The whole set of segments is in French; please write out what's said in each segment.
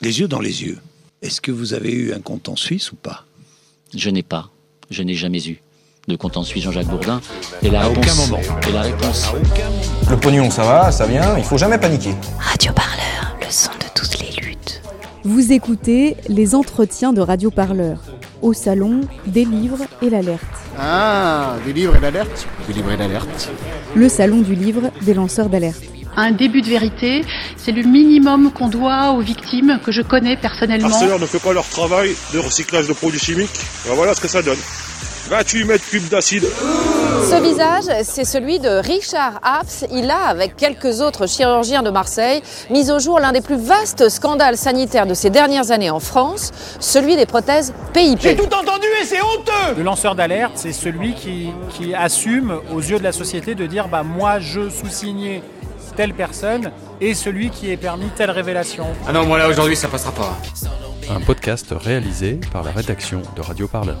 Les yeux dans les yeux. Est-ce que vous avez eu un compte en Suisse ou pas? Je n'ai pas. Je n'ai jamais eu de compte en Suisse Jean-Jacques Bourdin. Et la À réponse, aucun moment. Et la réponse. Le pognon, ça va, ça vient, il faut jamais paniquer. Radio Parleur, le son de toutes les luttes. Vous écoutez les entretiens de Radio Parleur. Au salon, des livres et l'alerte. Ah, des livres et d'alerte Des livres et d'alerte. Le salon du livre des lanceurs d'alerte. Un début de vérité, c'est le minimum qu'on doit aux victimes que je connais personnellement. Arcelor ne fait pas leur travail de recyclage de produits chimiques. Ben voilà ce que ça donne. 28 mètres cubes d'acide. Ce visage, c'est celui de Richard Hafs. Il a, avec quelques autres chirurgiens de Marseille, mis au jour l'un des plus vastes scandales sanitaires de ces dernières années en France, celui des prothèses PIP. entendu et c'est honteux Le lanceur d'alerte, c'est celui qui, qui assume aux yeux de la société de dire bah, moi je sous-signais telle personne et celui qui est permis telle révélation. Ah non, moi là aujourd'hui ça passera pas. Un podcast réalisé par la rédaction de Radio Parleur.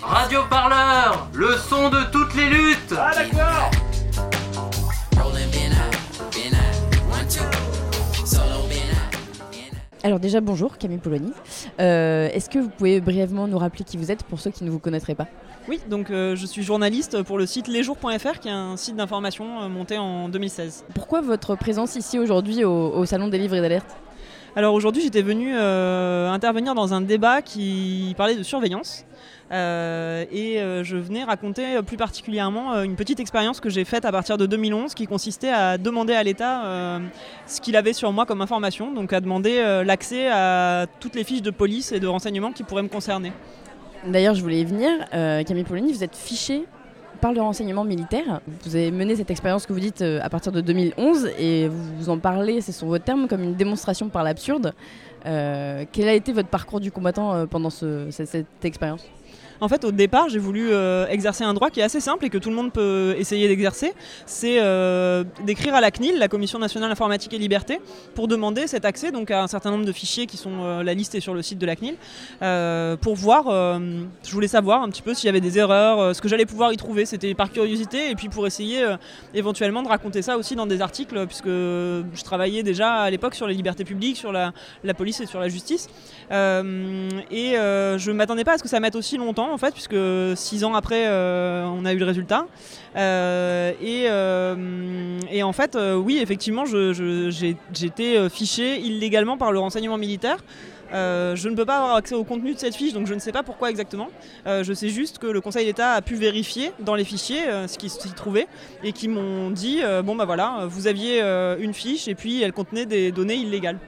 Radio Parleur, le son de toutes les luttes. Ah d'accord Alors déjà bonjour Camille Polony. Euh, Est-ce que vous pouvez brièvement nous rappeler qui vous êtes pour ceux qui ne vous connaîtraient pas? Oui, donc euh, je suis journaliste pour le site lesjours.fr qui est un site d'information euh, monté en 2016. Pourquoi votre présence ici aujourd'hui au, au Salon des livres et d'alerte? Alors aujourd'hui j'étais venu euh, intervenir dans un débat qui parlait de surveillance. Euh, et euh, je venais raconter plus particulièrement une petite expérience que j'ai faite à partir de 2011 qui consistait à demander à l'État ce qu'il avait sur moi comme information, donc à demander l'accès à toutes les fiches de police et de renseignement qui pourraient me concerner. D'ailleurs je voulais y venir. Euh, Camille Polony, vous êtes fiché par le renseignement militaire. Vous avez mené cette expérience que vous dites euh, à partir de 2011 et vous en parlez, c'est sur vos termes, comme une démonstration par l'absurde. Euh, quel a été votre parcours du combattant pendant ce- cette- cette expérience? En fait, au départ, j'ai voulu euh, exercer un droit qui est assez simple et que tout le monde peut essayer d'exercer. C'est euh, d'écrire à la CNIL, la Commission nationale informatique et liberté, pour demander cet accès donc à un certain nombre de fichiers qui sont euh, la liste est sur le site de la CNIL, pour voir. je voulais savoir un petit peu s'il y avait des erreurs, ce que j'allais pouvoir y trouver. C'était par curiosité et puis pour essayer éventuellement de raconter ça aussi dans des articles, puisque je travaillais déjà à l'époque sur les libertés publiques, sur la, la police et sur la justice. Et je m'attendais pas à ce que ça mette aussi longtemps en fait, puisque six ans après, euh, on a eu le résultat. Euh, et, euh, et en fait, oui, effectivement, euh, fiché illégalement par le renseignement militaire. Je ne peux pas avoir accès au contenu de cette fiche, donc je ne sais pas pourquoi exactement. Je sais juste que le Conseil d'État a pu vérifier dans les fichiers ce qui s'y trouvait et qui m'ont dit bon bah voilà, vous aviez une fiche et puis elle contenait des données illégales.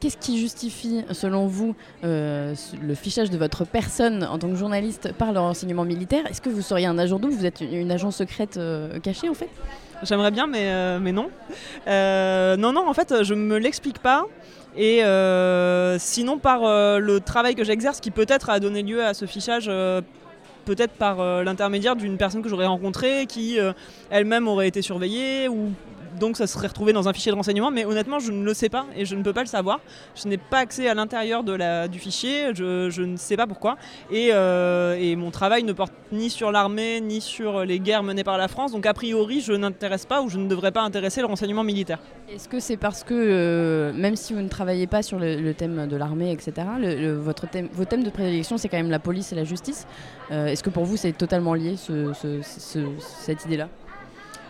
Qu'est-ce qui justifie, selon vous, euh, le fichage de votre personne en tant que journaliste par le renseignement militaire? Est-ce que vous seriez un agent double? Vous êtes une, agence secrète euh, cachée en fait? J'aimerais bien, mais, euh, mais non. Non, non, en fait, je me l'explique pas. Et sinon, par le travail que j'exerce, qui peut-être a donné lieu à ce fichage, peut-être par l'intermédiaire d'une personne que j'aurais rencontrée, qui elle-même aurait été surveillée, ou donc ça serait retrouvé dans un fichier de renseignement. Mais honnêtement, je ne le sais pas et je ne peux pas le savoir. Je n'ai pas accès à l'intérieur du fichier, je, ne sais pas pourquoi. Et, euh, et mon travail ne porte ni sur l'armée, ni sur les guerres menées par la France. Donc a priori, je n'intéresse pas ou je ne devrais pas intéresser le renseignement militaire. Est-ce que c'est parce que, euh, même si vous ne travaillez pas sur le, thème de l'armée, etc., votre thème, vos thèmes de prédilection, c'est quand même la police et la justice. Euh, Est-ce que pour vous, c'est totalement lié, ce- ce- ce- cette idée-là?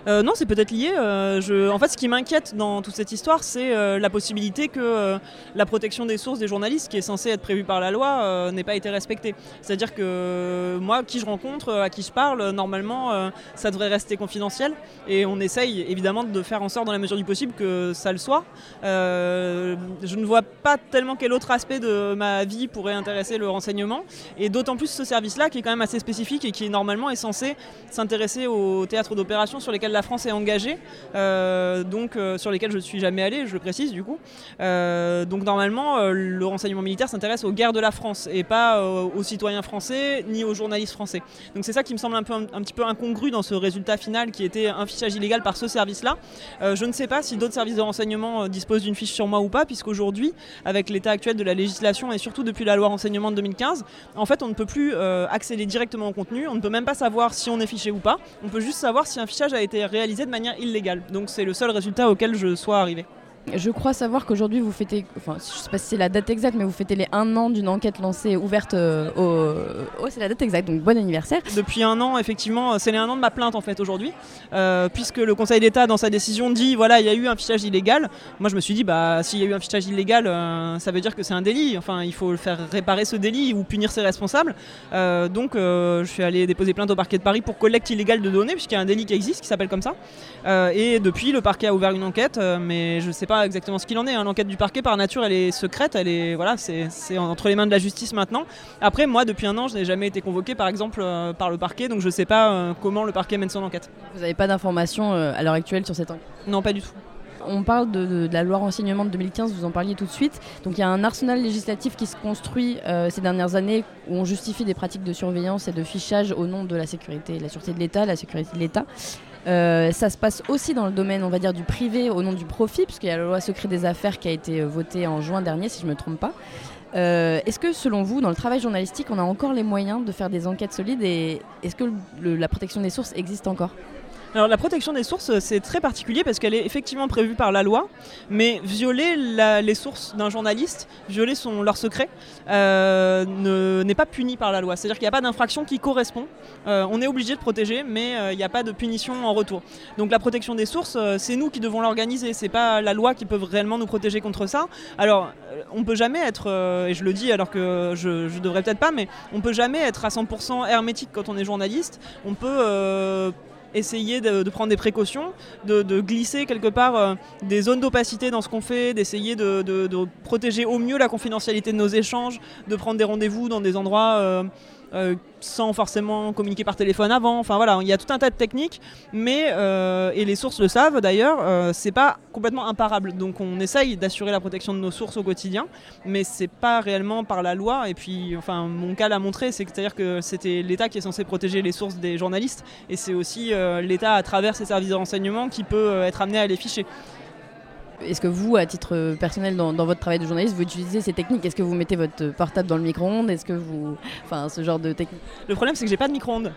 Euh, non, c'est peut-être lié. euh. En fait, ce qui m'inquiète dans toute cette histoire, c'est euh, la possibilité que la protection des sources des journalistes, qui est censée être prévue par la loi, n'ait pas été respectée. C'est-à-dire que moi, qui je rencontre, à qui je parle, normalement, ça devrait rester confidentiel. Et on essaye évidemment de faire en sorte, dans la mesure du possible, que ça le soit. Je ne vois pas tellement quel autre aspect de ma vie pourrait intéresser le renseignement. Et d'autant plus ce service-là, qui est quand même assez spécifique et qui normalement est censé s'intéresser aux théâtres d'opération sur lesquels la France est engagée, euh, donc euh, sur lesquels je ne suis jamais allé, je le précise du coup. Euh, donc normalement, le renseignement militaire s'intéresse aux guerres de la France et pas aux citoyens français ni aux journalistes français. Donc c'est ça qui me semble un, peu, un, petit peu incongru dans ce résultat final qui était un fichage illégal par ce service-là. Je ne sais pas si d'autres services de renseignement disposent d'une fiche sur moi ou pas, puisqu'aujourd'hui, avec l'état actuel de la législation et surtout depuis la loi renseignement de 2015, en fait, on ne peut plus accéder directement au contenu, on ne peut même pas savoir si on est fiché ou pas, on peut juste savoir si un fichage a été réalisé de manière illégale. Donc c'est le seul résultat auquel je sois arrivé. Je crois savoir qu'aujourd'hui vous fêtez, enfin je sais pas si c'est la date exacte, mais vous fêtez les un an d'une enquête lancée ouverte euh, au. Oh, c'est la date exacte, donc bon anniversaire. Depuis un an, effectivement, c'est les un an de ma plainte en fait aujourd'hui, euh, puisque le Conseil d'État dans sa décision dit voilà il y a eu un fichage illégal. Moi je me suis dit bah s'il y a eu un fichage illégal, euh, ça veut dire que c'est un délit. Enfin il faut faire réparer ce délit ou punir ses responsables. Euh, donc je suis allé déposer plainte au parquet de Paris pour collecte illégale de données, puisqu'il y a un délit qui existe qui s'appelle comme ça. et depuis le parquet a ouvert une enquête, mais je sais pas exactement ce qu'il en est. hein. L'enquête du parquet, par nature, elle est secrète. Elle est voilà, c'est c'est entre les mains de la justice maintenant. Après, moi, depuis un an, je n'ai jamais été convoqué, par exemple, euh, par le parquet, donc je sais pas euh, comment le parquet mène son enquête. Vous n'avez pas d'informations euh, à l'heure actuelle sur cette enquête? Non, pas du tout. On parle de, de- de la loi renseignement de 2015, vous en parliez tout de suite. Donc il y a un arsenal législatif qui se construit euh, ces dernières années où on justifie des pratiques de surveillance et de fichage au nom de la sécurité, la sûreté de l'État, la sécurité de l'État. Euh, ça se passe aussi dans le domaine, on va dire, du privé au nom du profit, puisqu'il y a la loi secret des affaires qui a été euh, votée en juin dernier, si je ne me trompe pas. Euh, est-ce que selon vous, dans le travail journalistique, on a encore les moyens de faire des enquêtes solides et est-ce que la protection des sources existe encore? Alors la protection des sources, euh, c'est très particulier parce qu'elle est effectivement prévue par la loi, mais violer la- les sources d'un journaliste, violer son, leur secret, euh, ne- n'est pas puni par la loi. C'est-à-dire qu'il n'y a pas d'infraction qui correspond. Euh, on est obligé de protéger, mais il n'y a pas de punition en retour. Donc la protection des sources, c'est nous qui devons l'organiser. C'est pas la loi qui peut réellement nous protéger contre ça. Alors on peut jamais être, et je le dis alors que je, je devrais peut-être pas, mais on peut jamais être à 100% hermétique quand on est journaliste. On peut essayer de, prendre des précautions, de, glisser quelque part euh, des zones d'opacité dans ce qu'on fait, d'essayer de, protéger au mieux la confidentialité de nos échanges, de prendre des rendez-vous dans des endroits euh, sans forcément communiquer par téléphone avant. Enfin voilà, il y a tout un tas de techniques, mais euh, et les sources le savent d'ailleurs, euh, c'est pas complètement imparable. Donc on essaye d'assurer la protection de nos sources au quotidien, mais c'est pas réellement par la loi. Et puis, enfin, mon cas l'a montré, c'est à dire que c'était l'État qui est censé protéger les sources des journalistes, et c'est aussi euh, l'État à travers ses services de renseignement qui peut être amené à les ficher. Est-ce que vous, à titre personnel, dans, dans votre travail de journaliste, vous utilisez ces techniques? Est-ce que vous mettez votre portable dans le micro-ondes? Est-ce que vous. Enfin, ce genre de technique? Le problème, c'est que j'ai pas de micro-ondes.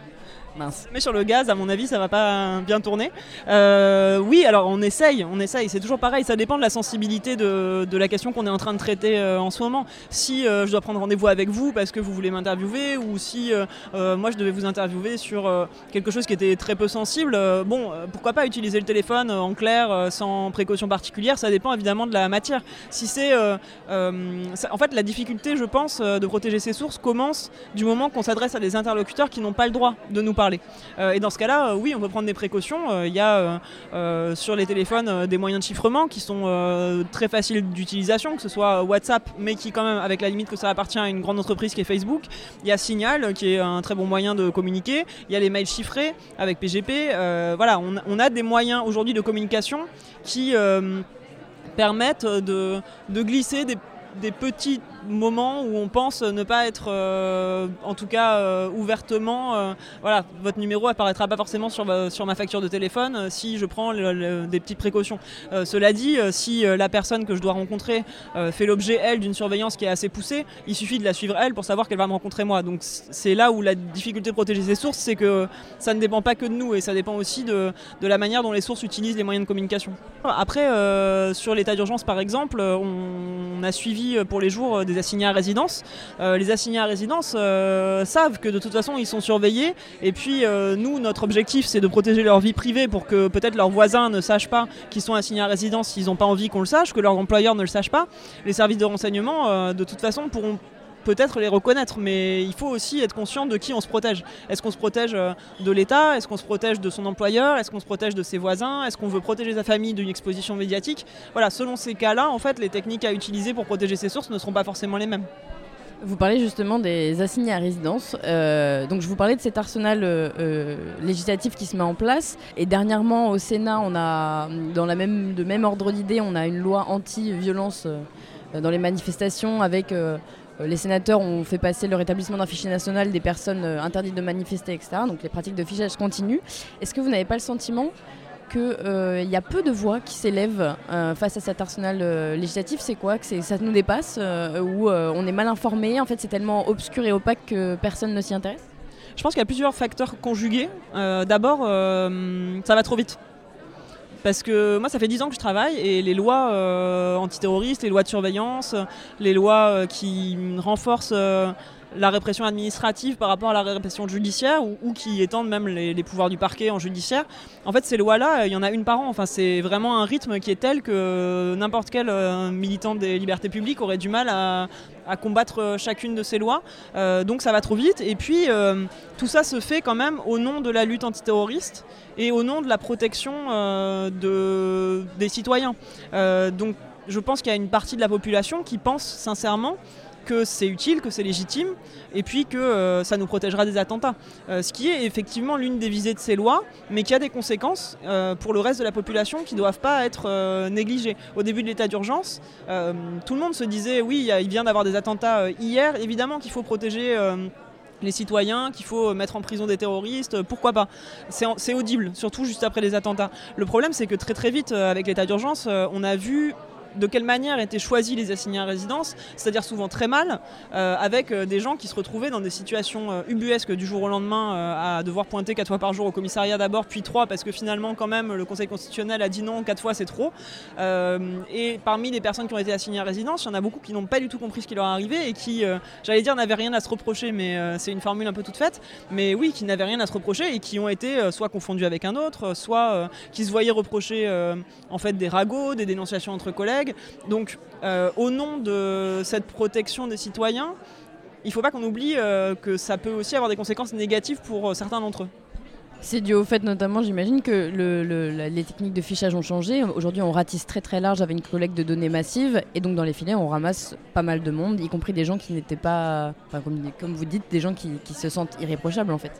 Mais sur le gaz, à mon avis, ça va pas bien tourner. Euh, oui, alors on essaye, on essaye. C'est toujours pareil. Ça dépend de la sensibilité de, de la question qu'on est en train de traiter euh, en ce moment. Si euh, je dois prendre rendez-vous avec vous parce que vous voulez m'interviewer, ou si moi je devais vous interviewer sur quelque chose qui était très peu sensible, bon, pourquoi pas utiliser le téléphone en clair, sans précaution particulière. Ça dépend évidemment de la matière. Si c'est, en fait, la difficulté, je pense, de protéger ses sources commence du moment qu'on s'adresse à des interlocuteurs qui n'ont pas le droit de nous parler. Euh, et dans ce cas-là, euh, oui, on peut prendre des précautions. Euh, Il y a sur les téléphones des moyens de chiffrement qui sont très faciles d'utilisation, que ce soit WhatsApp, mais qui quand même, avec la limite que ça appartient à une grande entreprise qui est Facebook. Il y a Signal, qui est un très bon moyen de communiquer. Il y a les mails chiffrés avec PGP. Voilà, on, a des moyens aujourd'hui de communication qui permettent de, glisser des, des petits moments où on pense ne pas être, euh, en tout cas euh, ouvertement, euh, voilà, votre numéro apparaîtra pas forcément sur sur ma facture de téléphone si je prends des petites précautions. Cela dit, si la personne que je dois rencontrer fait l'objet, elle, d'une surveillance qui est assez poussée, il suffit de la suivre, elle, pour savoir qu'elle va me rencontrer moi. Donc c'est là où la difficulté de protéger ses sources, c'est que ça ne dépend pas que de nous et ça dépend aussi de, de la manière dont les sources utilisent les moyens de communication. Après, sur l'état d'urgence par exemple, euh, on a suivi pour les jours euh, assignés à résidence. Euh, les assignés à résidence euh, savent que de toute façon ils sont surveillés et puis euh, nous, notre objectif c'est de protéger leur vie privée pour que peut-être leurs voisins ne sachent pas qu'ils sont assignés à résidence s'ils n'ont pas envie qu'on le sache, que leur employeur ne le sache pas. Les services de renseignement de toute façon pourront peut-être les reconnaître, mais il faut aussi être conscient de qui on se protège. Est-ce qu'on se protège euh, de l'État? Est-ce qu'on se protège de son employeur? Est-ce qu'on se protège de ses voisins? Est-ce qu'on veut protéger sa famille d'une exposition médiatique? Voilà, selon ces cas-là, en fait, les techniques à utiliser pour protéger ses sources ne seront pas forcément les mêmes. Vous parlez justement des assignés à résidence. Euh, donc je vous parlais de cet arsenal euh, législatif qui se met en place. Et dernièrement au Sénat, on a dans la même, de même ordre d'idée, on a une loi anti-violence dans les manifestations avec les sénateurs ont fait passer le rétablissement d'un fichier national des personnes euh, interdites de manifester, etc. Donc les pratiques de fichage continuent. Est-ce que vous n'avez pas le sentiment qu'il y a peu de voix qui s'élèvent euh, face à cet arsenal euh, législatif? C'est quoi? Que Ça nous dépasse euh, Ou euh, on est mal informé? En fait, c'est tellement obscur et opaque que personne ne s'y intéresse? Je pense qu'il y a plusieurs facteurs conjugués. Euh, D'abord, euh, ça va trop vite. Parce que moi, ça fait 10 ans que je travaille et les lois euh, antiterroristes, les lois de surveillance, les lois euh, qui renforcent euh, la répression administrative par rapport à la répression judiciaire ou, qui étendent même les, pouvoirs du parquet en judiciaire. En fait, ces lois-là, il y en a une par an. Enfin, c'est vraiment un rythme qui est tel que n'importe quel euh, militant des libertés publiques aurait du mal à, combattre euh, chacune de ces lois. Euh, donc ça va trop vite. Et puis euh, tout ça se fait quand même au nom de la lutte antiterroriste et au nom de la protection euh, de, des citoyens. Euh, donc je pense qu'il y a une partie de la population qui pense sincèrement que c'est utile, que c'est légitime, et puis que euh, ça nous protégera des attentats. Euh, ce qui est effectivement l'une des visées de ces lois, mais qui a des conséquences euh, pour le reste de la population qui ne doivent pas être négligées. Au début de l'état d'urgence, tout le monde se disait oui, il vient d'avoir des attentats hier, évidemment qu'il faut protéger. les citoyens, qu'il faut mettre en prison des terroristes, pourquoi pas C'est audible, surtout juste après les attentats. Le problème, c'est que très très vite, avec l'état d'urgence, on a vu de quelle manière étaient choisis les assignés à résidence, c'est-à-dire souvent très mal, euh, avec euh, des gens qui se retrouvaient dans des situations euh, ubuesques du jour au lendemain à devoir pointer quatre fois par jour au commissariat d'abord, puis trois, parce que finalement quand même le Conseil constitutionnel a dit non, quatre fois c'est trop. Et parmi les personnes qui ont été assignées à résidence, il y en a beaucoup qui n'ont pas du tout compris ce qui leur arrivait et qui, j'allais dire, n'avaient rien à se reprocher, mais c'est une formule un peu toute faite, mais oui, qui n'avaient rien à se reprocher et qui ont été soit confondus avec un autre, soit qui se voyaient reprocher en fait des ragots, des dénonciations entre collègues. Donc, euh, au nom de cette protection des citoyens, il ne faut pas qu'on oublie euh, que ça peut aussi avoir des conséquences négatives pour euh, certains d'entre eux. C'est dû au fait notamment, j'imagine, que le- le- la- les techniques de fichage ont changé. Aujourd'hui, on ratisse très très large avec une collecte de données massive. Et donc, dans les filets, on ramasse pas mal de monde, y compris des gens qui n'étaient pas, enfin, comme, comme vous dites, des gens qui, qui se sentent irréprochables en fait.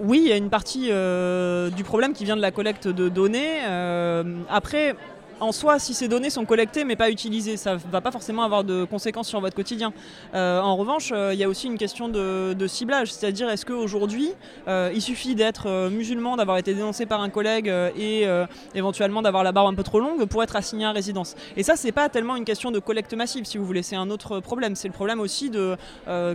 Oui, il y a une partie euh, du problème qui vient de la collecte de données. Euh, après, en soi, si ces données sont collectées mais pas utilisées, ça va pas forcément avoir de conséquences sur votre quotidien. Euh, en revanche, euh, il y a aussi une question de, ciblage, c'est-à-dire est-ce qu'aujourd'hui, euh, il suffit d'être musulman, d'avoir été dénoncé par un collègue et éventuellement d'avoir la barbe un peu trop longue pour être assigné à résidence? Et ça, c'est pas tellement une question de collecte massive, si vous voulez, c'est un autre problème. C'est le problème aussi de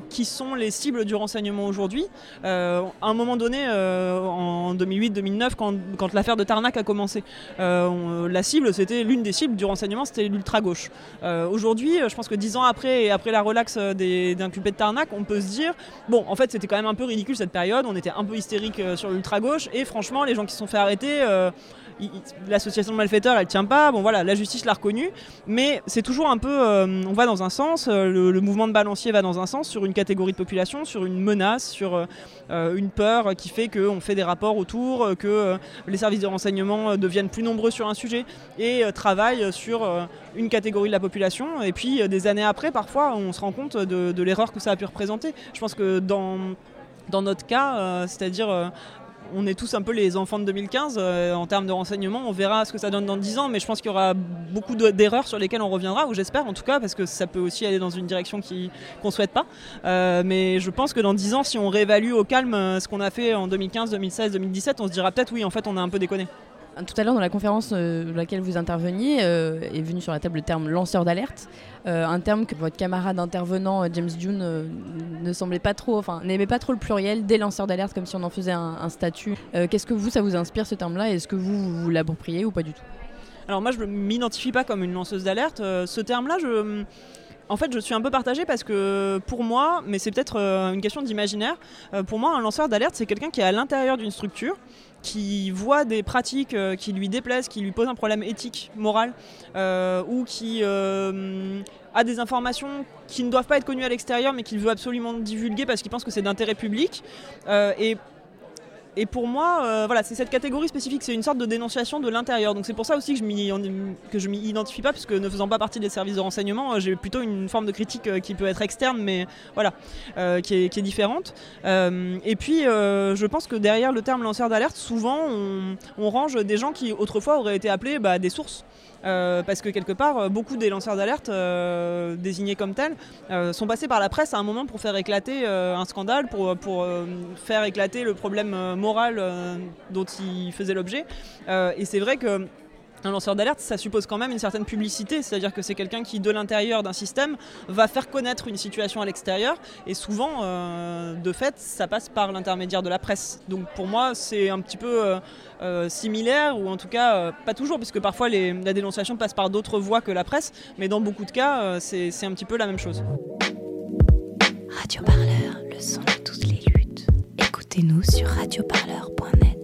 qui sont les cibles du renseignement aujourd'hui. À un moment donné, en 2008-2009, quand, l'affaire de Tarnac a commencé, la cible, c'était l'une des cibles du renseignement, c'était l'ultra-gauche. Euh, Aujourd'hui, je pense que dix ans après et après la relaxe des- d'inculpés de Tarnac, on peut se dire, bon, en fait, c'était quand même un peu ridicule cette période, on était un peu hystérique euh, sur l'ultra-gauche, et franchement, les gens qui se sont fait arrêter, euh, l'association de malfaiteurs, elle tient pas, bon voilà, la justice l'a reconnu, mais c'est toujours un peu, euh, on va dans un sens, euh, le, mouvement de balancier va dans un sens sur une catégorie de population, sur une menace, sur euh, une peur qui fait qu'on fait des rapports autour, que les services de renseignement deviennent plus nombreux sur un sujet et travaillent sur une catégorie de la population. Et puis des années après, parfois, on se rend compte de, l'erreur que ça a pu représenter. Je pense que dans, dans notre cas, c'est-à-dire... on est tous un peu les enfants de 2015 euh, en termes de renseignement. On verra ce que ça donne dans 10 ans, mais je pense qu'il y aura beaucoup de- d'erreurs sur lesquelles on reviendra, ou j'espère en tout cas, parce que ça peut aussi aller dans une direction qu'on ne souhaite pas. Euh, mais je pense que dans 10 ans, si on réévalue au calme euh, ce qu'on a fait en 2015, 2016, 2017, on se dira peut-être oui, en fait, on a un peu déconné. Tout à l'heure, dans la conférence euh, dans laquelle vous interveniez, euh, est venu sur la table le terme lanceur d'alerte, euh, un terme que votre camarade intervenant euh, James Dune euh, ne semblait pas trop, enfin n'aimait pas trop le pluriel des lanceurs d'alerte, comme si on en faisait un, statut. Euh, Qu'est-ce que vous, ça vous inspire ce terme-là Est-ce que vous vous, l'appropriez ou pas du tout? Alors moi, je ne m'identifie pas comme une lanceuse d'alerte. Euh, ce terme-là, je... En fait, je suis un peu partagée parce que pour moi, mais c'est peut-être euh, une question d'imaginaire, euh, pour moi, un lanceur d'alerte, c'est quelqu'un qui est à l'intérieur d'une structure, qui voit des pratiques euh, qui lui déplaisent, qui lui posent un problème éthique, moral, ou qui a des informations qui ne doivent pas être connues à l'extérieur, mais qu'il veut absolument divulguer parce qu'il pense que c'est d'intérêt public. Et pour moi, euh, voilà, c'est cette catégorie spécifique, c'est une sorte de dénonciation de l'intérieur. Donc c'est pour ça aussi que je je m'y identifie pas, puisque ne faisant pas partie des services de renseignement, euh, j'ai plutôt une forme de critique euh, qui peut être externe, mais voilà, qui, est, différente. Et puis, je pense que derrière le terme lanceur d'alerte, souvent, on, on range des gens qui autrefois auraient été appelés bah, des sources. Euh, parce que quelque part, euh, beaucoup des lanceurs d'alerte euh, désignés comme tels sont passés par la presse à un moment pour faire éclater un scandale, pour, pour faire éclater le problème moral dont ils faisaient l'objet. Et c'est vrai que Un lanceur d'alerte, ça suppose quand même une certaine publicité, c'est-à-dire que c'est quelqu'un qui, de l'intérieur d'un système, va faire connaître une situation à l'extérieur, et souvent, euh, de fait, ça passe par l'intermédiaire de la presse. Donc pour moi, c'est un petit peu euh, euh, similaire, ou en tout cas, pas toujours, puisque parfois la dénonciation passe par d'autres voies que la presse, mais dans beaucoup de cas, c'est c'est un petit peu la même chose. Radio Parleur, le son de toutes les luttes. Écoutez-nous sur radioparleur.net.